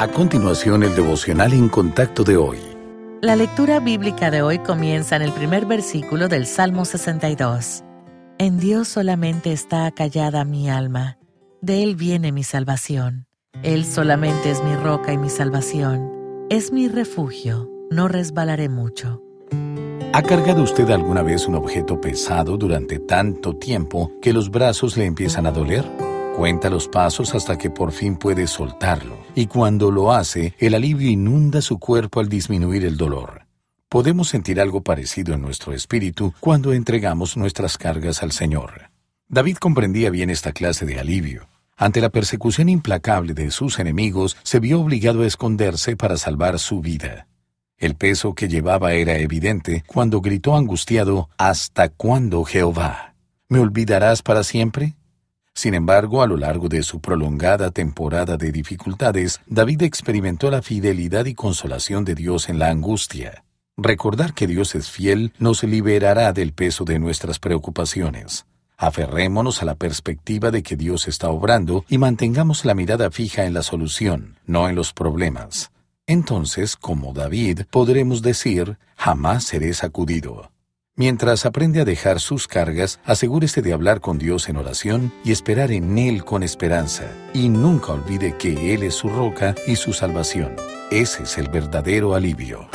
A continuación, el devocional en contacto de hoy. La lectura bíblica de hoy comienza en el primer versículo del Salmo 62. En Dios solamente está acallada mi alma, de Él viene mi salvación. Él solamente es mi roca y mi salvación, es mi refugio, no resbalaré mucho. ¿Ha cargado usted alguna vez un objeto pesado durante tanto tiempo que los brazos le empiezan a doler? Cuenta los pasos hasta que por fin puede soltarlo, y cuando lo hace, el alivio inunda su cuerpo al disminuir el dolor. Podemos sentir algo parecido en nuestro espíritu cuando entregamos nuestras cargas al Señor. David comprendía bien esta clase de alivio. Ante la persecución implacable de sus enemigos, se vio obligado a esconderse para salvar su vida. El peso que llevaba era evidente cuando gritó angustiado, ¿Hasta cuándo, Jehová? ¿Me olvidarás para siempre? Sin embargo, a lo largo de su prolongada temporada de dificultades, David experimentó la fidelidad y consolación de Dios en la angustia. Recordar que Dios es fiel nos liberará del peso de nuestras preocupaciones. Aferrémonos a la perspectiva de que Dios está obrando y mantengamos la mirada fija en la solución, no en los problemas. Entonces, como David, podremos decir, jamás seré sacudido. Mientras aprende a dejar sus cargas, asegúrese de hablar con Dios en oración y esperar en Él con esperanza. Y nunca olvide que Él es su roca y su salvación. Ese es el verdadero alivio.